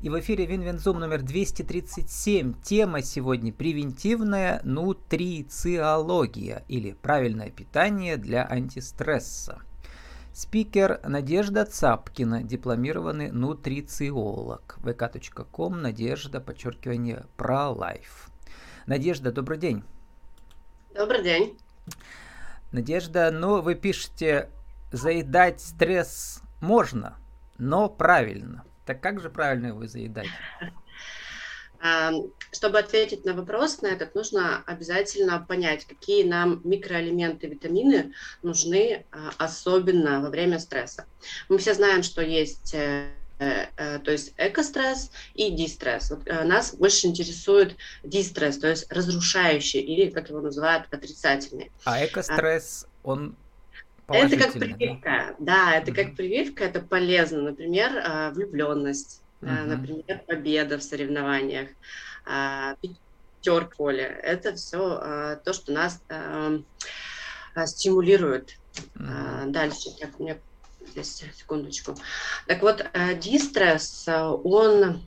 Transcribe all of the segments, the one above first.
И в эфире Винвензум номер 237. Тема сегодня превентивная нутрициология или правильное питание для антистресса. Спикер Надежда Цапкина, дипломированный нутрициолог. vk.com, Надежда, подчеркивание, про лайф. Надежда, добрый день. Добрый день. Надежда, ну вы пишете, заедать стресс можно, но правильно. Так как же правильно его заедать? Чтобы ответить на вопрос на этот, нужно обязательно понять, какие нам микроэлементы, витамины нужны а, особенно во время стресса. Мы все знаем, что есть э, э, то есть экостресс и дистресс. Вот э, нас больше интересует дистресс, то есть разрушающий или, как его называют, отрицательный. А экостресс, он это как прививка, да, это как прививка, это полезно. Например, а, влюбленность, uh например, победа в соревнованиях, а, пятерка поле. Это все то, что нас стимулирует. uh Дальше, так, мне здесь, секундочку. Так вот, дистресс, он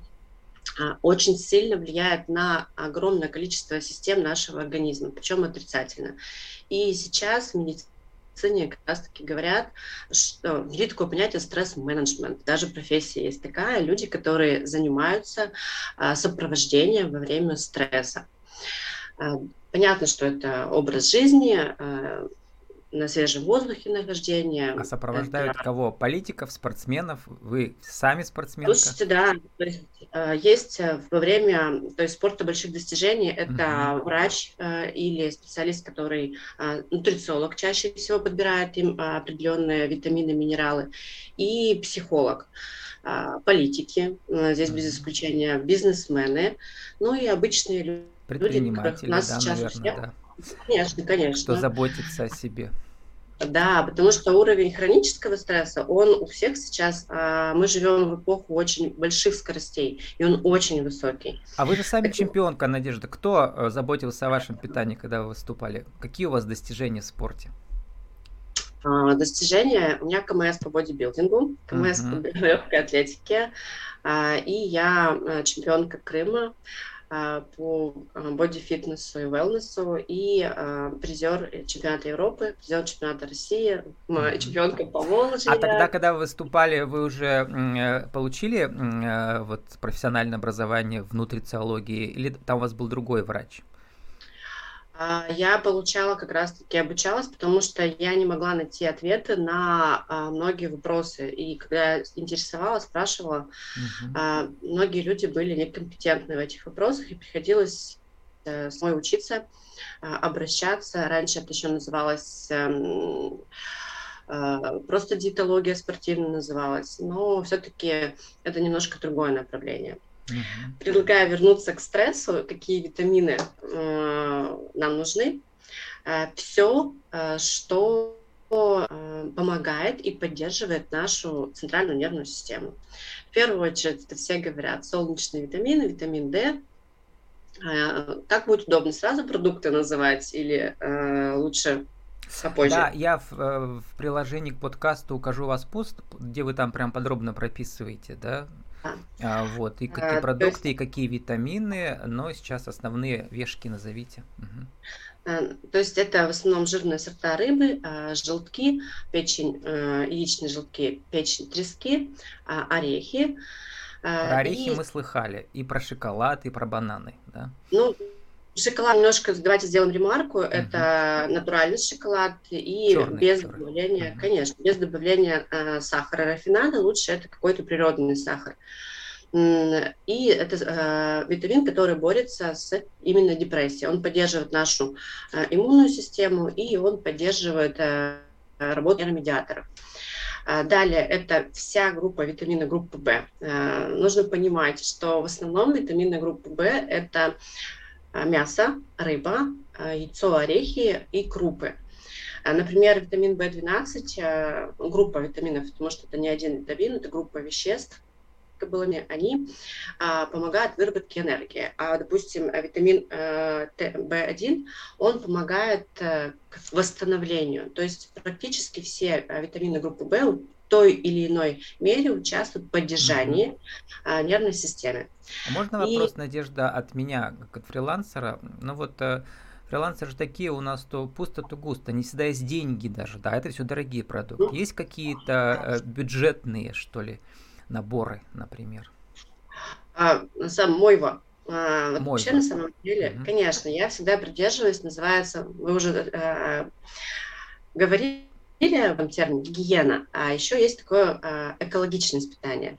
очень сильно влияет на огромное количество систем нашего организма, причем отрицательно. И сейчас медицина медицине как раз-таки говорят, что есть такое понятие стресс-менеджмент. Даже профессия есть такая, люди, которые занимаются а, сопровождением во время стресса. А, понятно, что это образ жизни, а, на свежем воздухе нахождение. А сопровождают это... кого? Политиков, спортсменов? Вы сами спортсменка? Слушайте, да, то есть, э, есть э, во время то есть, спорта больших достижений это угу. врач э, или специалист, который нутрициолог чаще всего подбирает им определенные витамины, минералы, и психолог политики, здесь без исключения бизнесмены, ну и обычные люди, Предприниматели, нас да, сейчас наверное, да. Конечно, конечно. Кто заботится о себе. Да, потому что уровень хронического стресса, он у всех сейчас, а, мы живем в эпоху очень больших скоростей, и он очень высокий. А вы же сами так... чемпионка, Надежда. Кто э, заботился о вашем питании, когда вы выступали? Какие у вас достижения в спорте? А, достижения? У меня КМС по бодибилдингу, КМС uh-huh. по легкой атлетике, а, и я э, чемпионка Крыма. А, по а, боди-фитнесу и велнесу и а, призер чемпионата Европы, призер чемпионата России, чемпионка по Волжье. А тогда, когда вы выступали, вы уже э, получили э, вот профессиональное образование в нутрициологии или там у вас был другой врач? А, я получала как раз-таки обучалась, потому что я не могла найти ответы на а, многие вопросы. И когда я интересовалась, спрашивала, uh-huh. многие люди были некомпетентны в этих вопросах, и приходилось э, самой учиться, обращаться. Раньше это еще называлось эм, просто диетология спортивная называлась, но все-таки это немножко другое направление. Угу. Предлагаю вернуться к стрессу, какие витамины э, нам нужны. Э, все, э, что э, помогает и поддерживает нашу центральную нервную систему. В первую очередь, это все говорят, солнечные витамины, витамин D. Э, как будет удобно, сразу продукты называть или э, лучше попозже. Да, я в, в приложении к подкасту укажу вас пост, где вы там прям подробно прописываете, да, а, вот, и какие а, продукты, есть... и какие витамины, но сейчас основные вешки назовите. Угу. То есть это в основном жирные сорта рыбы, а, желтки, печень, э, яичные желтки, печень, трески, орехи. Про орехи и... мы слыхали, и про шоколад, и про бананы, да? Ну, Шоколад немножко, давайте сделаем ремарку, uh-huh. это натуральный шоколад и черный, без черный. добавления, uh-huh. конечно, без добавления э, сахара рафинада, лучше это какой-то природный сахар. И это э, витамин, который борется с именно депрессией. Он поддерживает нашу э, иммунную систему и он поддерживает э, работу нейромедиаторов. Э, далее, это вся группа витамина группы В. Э, нужно понимать, что в основном витамины группы В – это мясо, рыба, э, яйцо, орехи и крупы. Э, например, витамин В12, группа витаминов, потому что это не один витамин, это группа веществ, они а, помогают выработке энергии. А, допустим, витамин а, В1, он помогает а, к восстановлению. То есть практически все витамины группы В той или иной мере участвуют в поддержании mm-hmm. нервной системы. А можно вопрос, И... Надежда, от меня, как от фрилансера? Ну вот э, фрилансеры же такие у нас то пусто, то густо. Не всегда есть деньги даже, да, это все дорогие продукты. Mm-hmm. Есть какие-то э, бюджетные, что ли, наборы, например? А, сам Мойва. А, вот вообще, на самом деле, угу. конечно, я всегда придерживаюсь, называется, вы уже э, говорили об термин гигиена, а еще есть такое э, экологичное питание.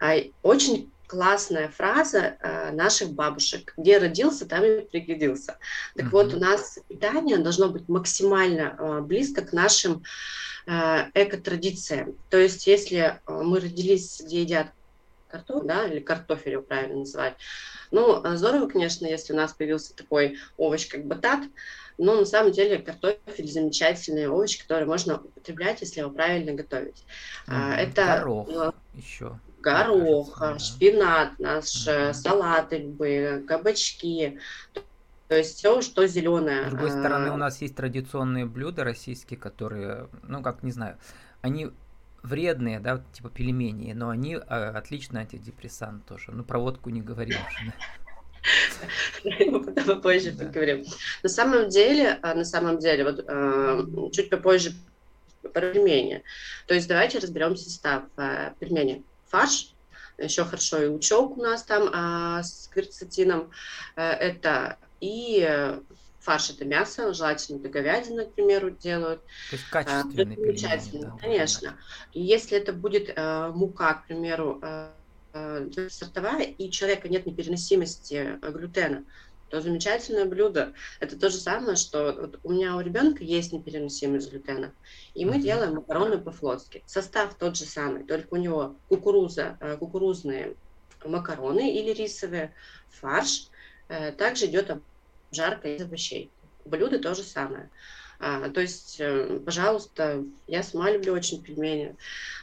А, очень классная фраза э, наших бабушек, где родился, там и пригодился. Так mm вот, у нас питание должно быть максимально э, близко к нашим э, эко-традициям. То есть, если э, мы родились, где едят картофель, да, или картофель его правильно называть. Ну, а здорово, конечно, если у нас появился такой овощ, как батат, но на самом деле картофель замечательный овощ, который можно употреблять, если его правильно готовить. Mm, это горох ну, еще. Горох, кажется, шпинат, наш mm. салаты любые, кабачки. То есть все, что зеленое. С другой стороны, у нас есть традиционные блюда российские, которые, ну как, не знаю, они вредные, да, типа пельмени, но они э, отлично антидепрессант тоже. Ну, про водку не говорим уже. Потом попозже поговорим. На самом деле, а, на самом деле, вот э, чуть попозже про пельмени. То есть давайте разберем состав э, пельмени. Фарш, еще хорошо и лучок у нас там а, с кверцетином. Это и фарш это мясо, желательно это говядина, к примеру, делают. То есть а, качественный это замечательно, да, конечно. И если это будет э, мука, к примеру, э, э, сортовая, и у человека нет непереносимости э, глютена, то замечательное блюдо. Это то же самое, что вот у меня у ребенка есть непереносимость глютена, и мы uh-huh. делаем макароны по-флотски. Состав тот же самый, только у него кукуруза, э, кукурузные макароны или рисовые, фарш. Также идет жарко из овощей. Блюда то же самое. А, то есть, э, пожалуйста, я сама люблю очень пельмени.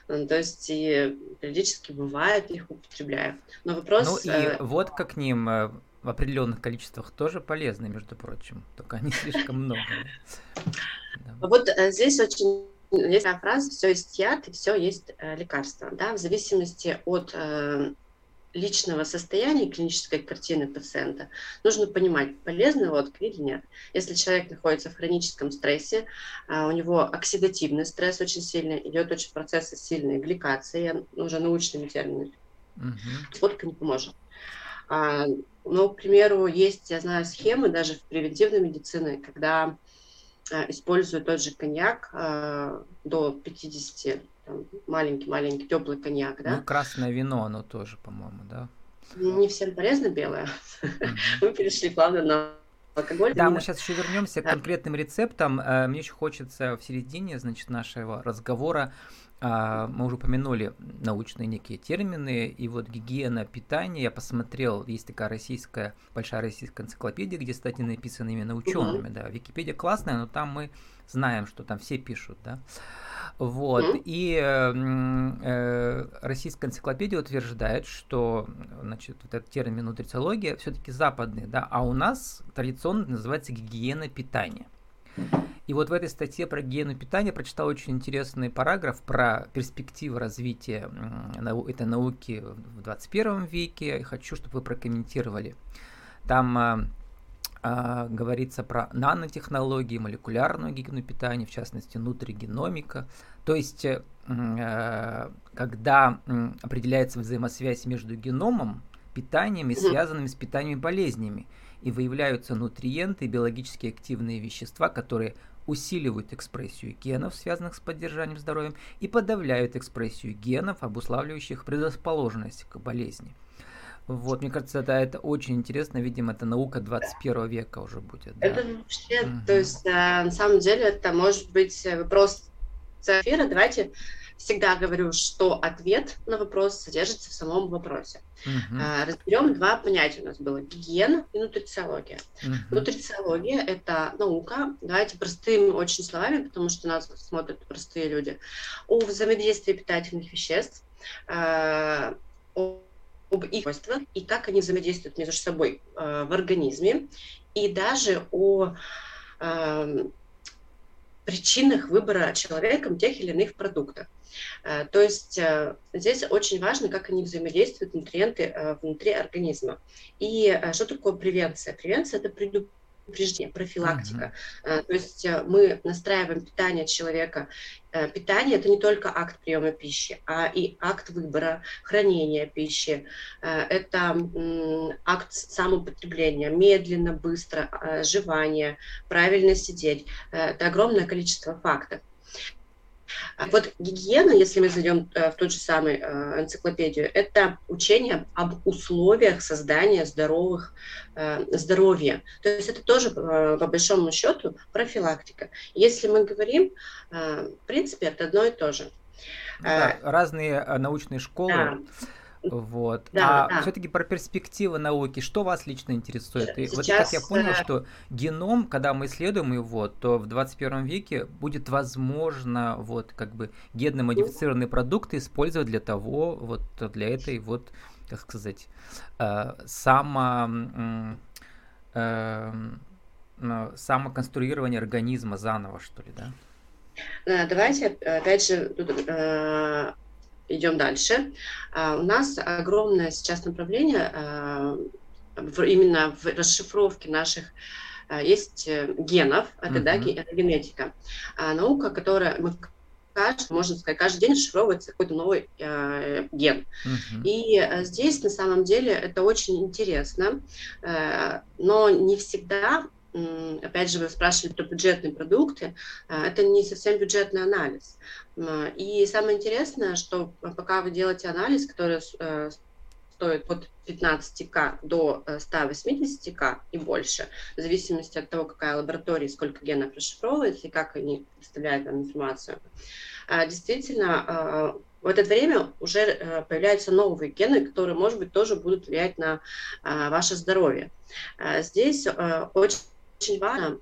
То есть, и периодически бывает, их употребляю. Но вопрос... Ну и э... водка к ним э, в определенных количествах тоже полезны, между прочим. Только они слишком много. Вот э, здесь очень есть фраза «все есть яд и все есть лекарство». Да? В зависимости от личного состояния клинической картины пациента нужно понимать, полезна водка или нет. Если человек находится в хроническом стрессе, а, у него оксидативный стресс очень сильный, идет очень процессы сильной гликации, уже научными терминами, угу. водка не поможет. А, но, к примеру, есть, я знаю, схемы даже в превентивной медицине, когда а, используют тот же коньяк до 50 маленький-маленький теплый коньяк, да? Ну, красное вино, оно тоже, по-моему, да? Не всем полезно белое. Мы перешли плавно на алкоголь. Да, мы сейчас еще вернемся к конкретным рецептам. Э, мне еще хочется в середине, значит, нашего разговора а, мы уже упомянули научные некие термины, и вот гигиена питания, я посмотрел, есть такая российская, большая российская энциклопедия, где статьи написаны именно учеными, да, Википедия классная, но там мы знаем, что там все пишут, да. Вот. Mm-hmm. И э, российская энциклопедия утверждает, что значит, вот этот термин нутрициология все-таки западный, да, а у нас традиционно называется гигиена питания. И вот в этой статье про гигиену питания прочитал очень интересный параграф про перспективы развития этой науки в 21 веке. Хочу, чтобы вы прокомментировали. Там а, а, говорится про нанотехнологии, молекулярную гигиену питания, в частности, нутригеномика. То есть, э, э, когда определяется взаимосвязь между геномом, питанием и связанными с питанием болезнями, и выявляются нутриенты и биологически активные вещества, которые усиливают экспрессию генов, связанных с поддержанием здоровья, и подавляют экспрессию генов, обуславливающих предрасположенность к болезни. Вот, мне кажется, это, это очень интересно, видимо, это наука 21 века уже будет. Да? Это вообще, угу. то есть, э, на самом деле, это может быть вопрос эфира. Давайте всегда говорю, что ответ на вопрос содержится в самом вопросе. Uh-huh. А, разберем два понятия у нас было: гигиена и нутрициология. Uh-huh. Нутрициология это наука. Давайте простым очень словами, потому что нас смотрят простые люди. О взаимодействии питательных веществ, э, об их свойствах и как они взаимодействуют между собой э, в организме, и даже о э, причинах выбора человеком тех или иных продуктов. Э, то есть здесь очень важно, как они взаимодействуют, нутриенты внутри организма. И что такое превенция? Превенция – это предупреждение предупреждение, профилактика. Uh-huh. То есть мы настраиваем питание человека. Питание – это не только акт приема пищи, а и акт выбора, хранения пищи. Это акт самоупотребления, медленно, быстро, жевание, правильно сидеть. Это огромное количество фактов. А вот гигиена, если мы зайдем э, в тот же самый э, энциклопедию, это учение об условиях создания здоровых э, здоровья. То есть это тоже по большому счету профилактика. Если мы говорим, в принципе, это одно и то же. Да, разные научные школы. Да вот. Да, а да. все-таки про перспективы науки, что вас лично интересует? И Сейчас, вот как я понял, э, что геном, когда мы исследуем его, то в 21 веке будет возможно вот как бы генно-модифицированные продукты использовать для того, вот для этой вот, как сказать, э, само э, самоконструирование организма заново, что ли, да? Давайте, опять же, идем дальше. А, у нас огромное сейчас направление а, именно в расшифровке наших а, есть э, генов, это, uh-huh. да, это генетика. наука, которая мы каждый, можно сказать, каждый день расшифровывается какой-то новый э, ген. Uh-huh. И э, здесь на самом деле это очень интересно, э, но не всегда опять же, вы спрашивали про бюджетные продукты, а, это не совсем бюджетный анализ. И самое интересное, что пока вы делаете анализ, который э, стоит от 15к до 180к э, и больше, в зависимости от того, какая лаборатория, сколько генов расшифровывается и как они представляют нам информацию. А, действительно, а, в это время уже э, появляются новые гены, которые, может быть, тоже будут влиять на ваше здоровье. Здесь очень очень важно,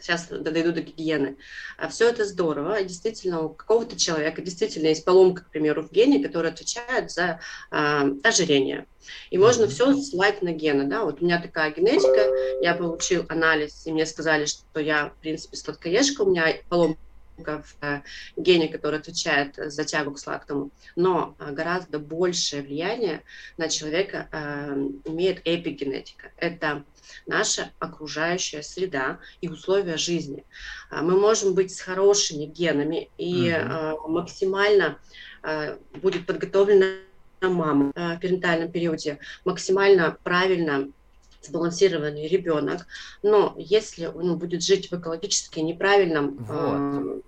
сейчас дойду до гигиены, а все это здорово, действительно у какого-то человека действительно есть поломка, к примеру, в гене, которая отвечает за э, ожирение. И можно все ссылать на гены, да, вот у меня такая генетика, я получил анализ, и мне сказали, что я, в принципе, сладкоежка, у меня поломка в э, гене, который отвечает за тягу к сладкому, но э, гораздо большее влияние на человека имеет эпигенетика. Это наша окружающая среда и условия жизни. А, мы можем быть с хорошими генами и угу. максимально будет подготовлена мама в перинатальном периоде, максимально правильно сбалансированный ребенок, но если он будет жить в экологически неправильном вот.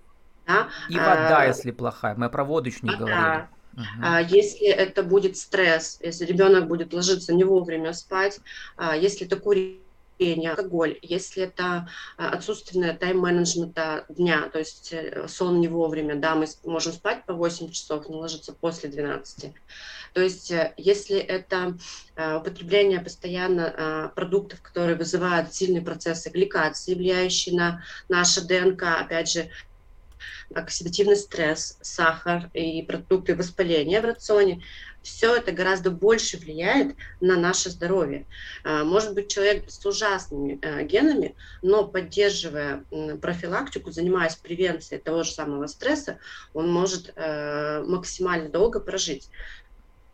да, и вода, а, если плохая, мы про воду еще не вода, говорили. Uh-huh. Если это будет стресс, если ребенок будет ложиться не вовремя спать, а, если это курение, алкоголь, если это а, отсутственное тайм-менеджмента дня, то есть э, сон не вовремя, да, мы можем спать по 8 часов, но ложиться после 12. То есть э, если это употребление постоянно продуктов, которые вызывают сильные процессы гликации, влияющие на наше ДНК, опять же, оксидативный стресс, сахар и продукты воспаления в рационе, все это гораздо больше влияет на наше здоровье. А, может быть, человек с ужасными э, генами, но поддерживая профилактику, занимаясь превенцией того же самого стресса, он может э, максимально долго прожить.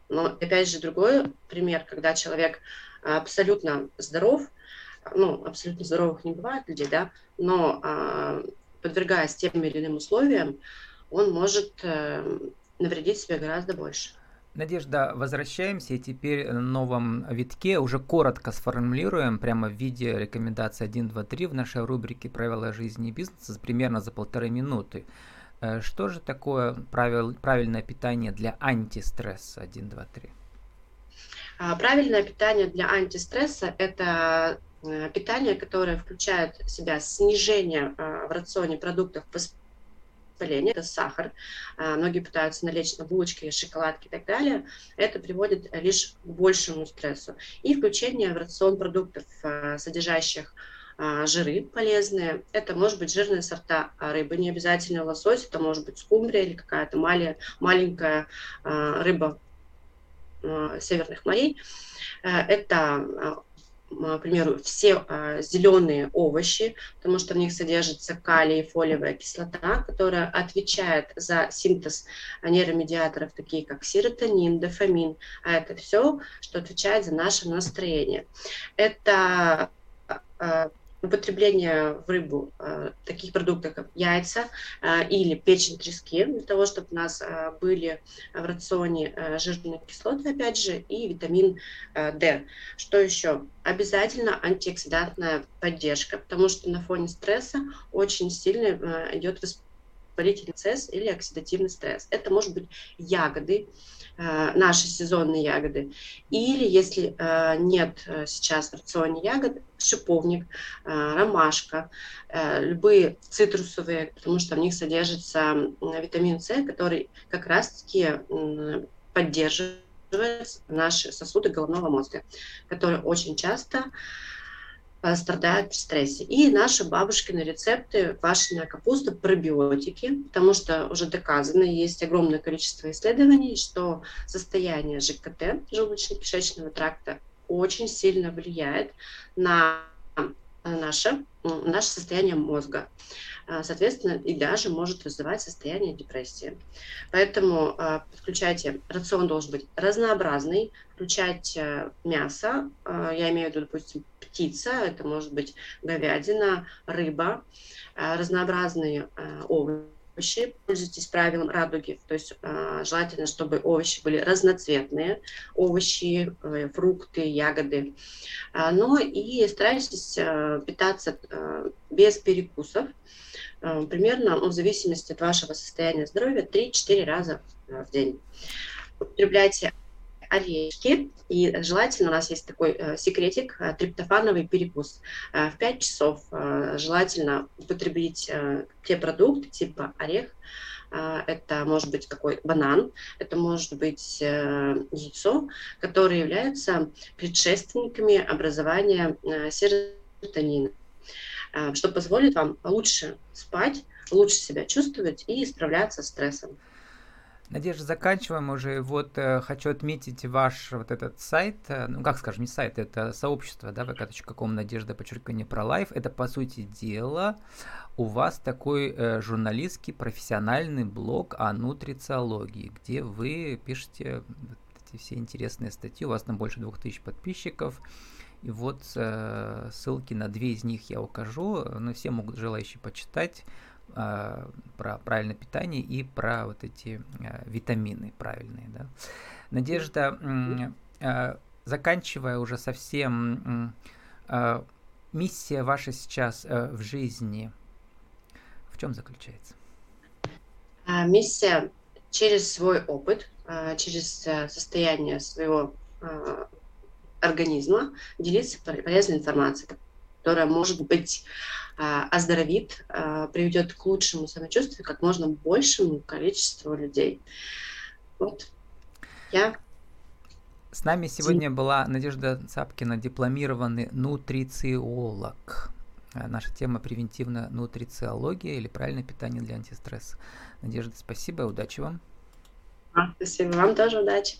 Но опять же другой пример, когда человек абсолютно здоров, ну, абсолютно здоровых не бывает людей, да, но а, подвергаясь тем или иным условиям, он может э, навредить себе гораздо больше. Надежда, возвращаемся и теперь на новом витке уже коротко сформулируем прямо в виде рекомендаций 1, 2, 3 в нашей рубрике «Правила жизни и бизнеса» примерно за полторы минуты. Э, что же такое правил, правильное питание для антистресса 1, 2, 3? Правильное питание для антистресса – это Э, питание, которое включает в себя снижение э, в рационе продуктов воспаления, это сахар, э, многие пытаются налечь на булочки, шоколадки и так далее, это приводит лишь к большему стрессу. И включение в рацион продуктов, содержащих жиры полезные. Это может быть жирные сорта рыбы, не обязательно лосось, это может быть скумбрия или какая-то маленькая рыба северных морей. Это к примеру, все зеленые овощи, потому что в них содержится калий и фолиевая кислота, которая отвечает за синтез нейромедиаторов, такие как серотонин, дофамин, а это все, что отвечает за наше настроение. Это употребление в рыбу э, таких продуктов, как яйца э, или печень трески, для того, чтобы у нас э, были в рационе э, жирные кислоты, опять же, и витамин э, D. Что еще? Обязательно антиоксидантная поддержка, потому что на фоне стресса очень сильно э, идет воспалительный процесс или оксидативный стресс. Это может быть ягоды, Э, наши сезонные ягоды. Или если э, нет э, сейчас в рационе ягод, шиповник, ромашка, любые цитрусовые, потому что в них содержится витамин С, который как раз-таки поддерживает наши сосуды головного мозга, которые очень часто страдают при стрессе. И наши бабушкины рецепты, квашеная капуста, пробиотики, потому что уже доказано, есть огромное количество исследований, что состояние ЖКТ, желудочно-кишечного тракта, очень сильно влияет на наше, наше состояние мозга. А, соответственно, и даже может вызывать состояние депрессии. Поэтому а, подключайте, рацион должен быть разнообразный, включать э, мясо, а, я имею в виду, допустим, птица, это может быть говядина, рыба, разнообразные овощи, пользуйтесь правилом радуги, то есть желательно, чтобы овощи были разноцветные, овощи, э, фрукты, ягоды, э, но и старайтесь э, питаться без перекусов, примерно, ну, в зависимости от вашего состояния здоровья, 3-4 раза э, в день. Употребляйте орешки, и желательно, у нас есть такой э, секретик, э, триптофановый перекус. Э, в 5 часов э, желательно употребить э, те продукты типа орех, э, это может быть какой банан, это может быть э, яйцо, которые являются предшественниками образования э, серотонина. А, что позволит вам лучше спать, лучше себя чувствовать и справляться с стрессом. Надежда, заканчиваем уже. Вот э, хочу отметить ваш вот этот сайт, э, ну как скажем, не сайт, это сообщество, да, vk.com, Надежда, подчеркивание про лайф. Это, по сути дела, у вас такой э, журналистский профессиональный блог о нутрициологии, где вы пишете вот эти все интересные статьи, у вас там больше двух тысяч подписчиков, и вот э, ссылки на две из них я укажу, но все могут желающие почитать э, про правильное питание и про вот эти э, витамины правильные. Да. Надежда, э, заканчивая уже совсем, э, миссия ваша сейчас э, в жизни в чем заключается? Миссия через свой опыт, через э, состояние своего организма, делиться полезной информацией, которая, может быть, а, оздоровит, а, приведет к лучшему самочувствию как можно большему количеству людей. Вот. Я с нами сегодня была Надежда Цапкина, дипломированный нутрициолог. А, наша тема превентивная нутрициология или правильное питание для антистресса. Надежда, спасибо, удачи вам. спасибо, вам тоже удачи.